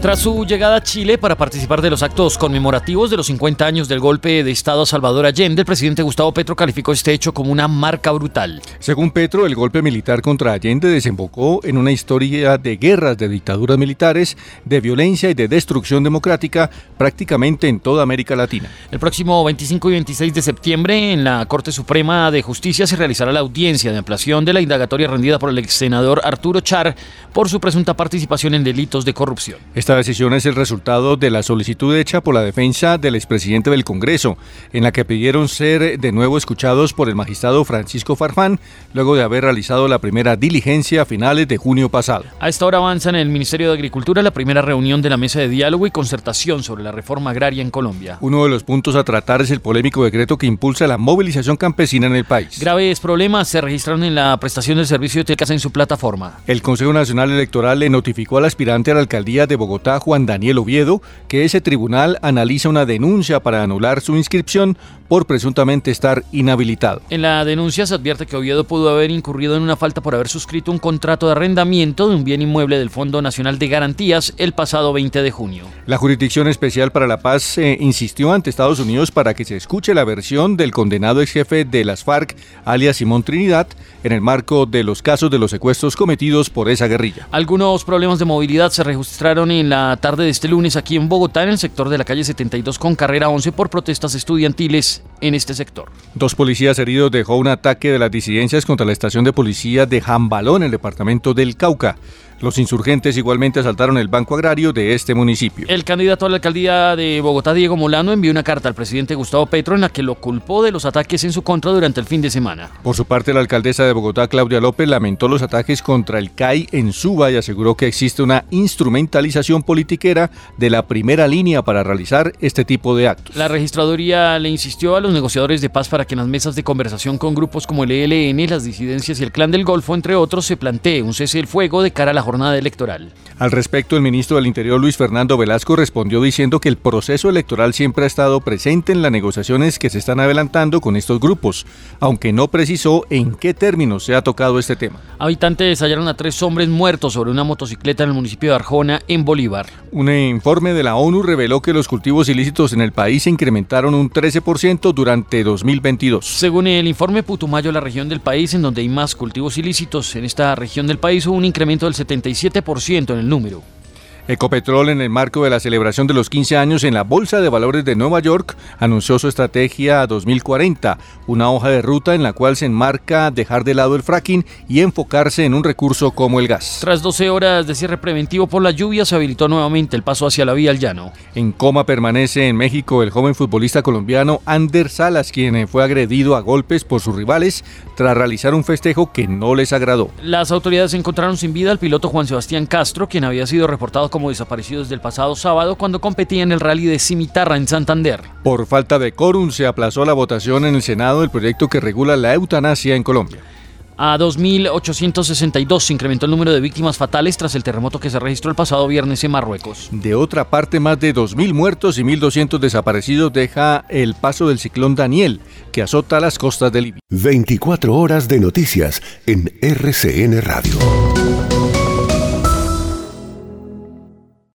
Tras su llegada a Chile para participar de los actos conmemorativos de los 50 años del golpe de Estado a Salvador Allende, el presidente Gustavo Petro calificó este hecho como una marca brutal. Según Petro, el golpe militar contra Allende desembocó en una historia de guerras, de dictaduras militares, de violencia y de destrucción democrática prácticamente en toda América Latina. El próximo 25 y 26 de septiembre, en la Corte Suprema de Justicia se realizará la audiencia de ampliación de la indagatoria rendida por el ex senador Arturo Char por su presunta participación en delitos de corrupción. Esta decisión es el resultado de la solicitud hecha por la defensa del expresidente del Congreso, en la que pidieron ser de nuevo escuchados por el magistrado Francisco Farfán, luego de haber realizado la primera diligencia a finales de junio pasado. A esta hora avanza en el Ministerio de Agricultura la primera reunión de la mesa de diálogo y concertación sobre la reforma agraria en Colombia. Uno de los puntos a tratar es el polémico decreto que impulsa la movilización campesina en el país. Graves problemas se registraron en la prestación del servicio de telecasa en su plataforma. El Consejo Nacional Electoral le notificó al aspirante a la alcaldía de Bogotá Juan Daniel Oviedo que ese tribunal analiza una denuncia para anular su inscripción por presuntamente estar inhabilitado. En la denuncia se advierte que Oviedo pudo haber incurrido en una falta por haber suscrito un contrato de arrendamiento de un bien inmueble del Fondo Nacional de Garantías el pasado 20 de junio. La Jurisdicción Especial para la Paz eh, insistió ante Estados Unidos para que se escuche la versión del condenado ex jefe de las FARC, alias Simón Trinidad, en el marco de los casos de los secuestros cometidos por esa guerrilla. Algunos problemas de movilidad se registraron en la tarde de este lunes aquí en Bogotá, en el sector de la calle 72 con carrera 11 por protestas estudiantiles en este sector. Dos policías heridos dejó un ataque de las disidencias contra la estación de policía de Jambalón, en el departamento del Cauca. Los insurgentes igualmente asaltaron el Banco Agrario de este municipio. El candidato a la alcaldía de Bogotá, Diego Molano, envió una carta al presidente Gustavo Petro en la que lo culpó de los ataques en su contra durante el fin de semana. Por su parte, la alcaldesa de Bogotá, Claudia López, lamentó los ataques contra el CAI en Suba y aseguró que existe una instrumentalización politiquera de la primera línea para realizar este tipo de actos. La registraduría le insistió a los negociadores de paz para que en las mesas de conversación con grupos como el ELN, las disidencias y el Clan del Golfo, entre otros, se plantee un cese del fuego de cara a la jornada electoral. Al respecto, el ministro del Interior Luis Fernando Velasco respondió diciendo que el proceso electoral siempre ha estado presente en las negociaciones que se están adelantando con estos grupos, aunque no precisó en qué términos se ha tocado este tema. Habitantes hallaron a tres hombres muertos sobre una motocicleta en el municipio de Arjona, en Bolívar. Un informe de la ONU reveló que los cultivos ilícitos en el país se incrementaron un 13% durante 2022. Según el informe Putumayo, la región del país en donde hay más cultivos ilícitos, en esta región del país hubo un incremento del 77 en el número. Ecopetrol, en el marco de la celebración de los 15 años en la Bolsa de Valores de Nueva York, anunció su estrategia 2040, una hoja de ruta en la cual se enmarca dejar de lado el fracking y enfocarse en un recurso como el gas. Tras 12 horas de cierre preventivo por la lluvia, se habilitó nuevamente el paso hacia la vía al llano. En coma permanece en México el joven futbolista colombiano Ander Salas, quien fue agredido a golpes por sus rivales tras realizar un festejo que no les agradó. Las autoridades encontraron sin vida al piloto Juan Sebastián Castro, quien había sido reportado como desaparecido desde el pasado sábado cuando competía en el rally de Cimitarra en Santander. Por falta de quórum se aplazó la votación en el Senado del proyecto que regula la eutanasia en Colombia. A 2.862 se incrementó el número de víctimas fatales tras el terremoto que se registró el pasado viernes en Marruecos. De otra parte, más de 2.000 muertos y 1.200 desaparecidos deja el paso del ciclón Daniel, que azota las costas de Libia. 24 horas de noticias en RCN Radio.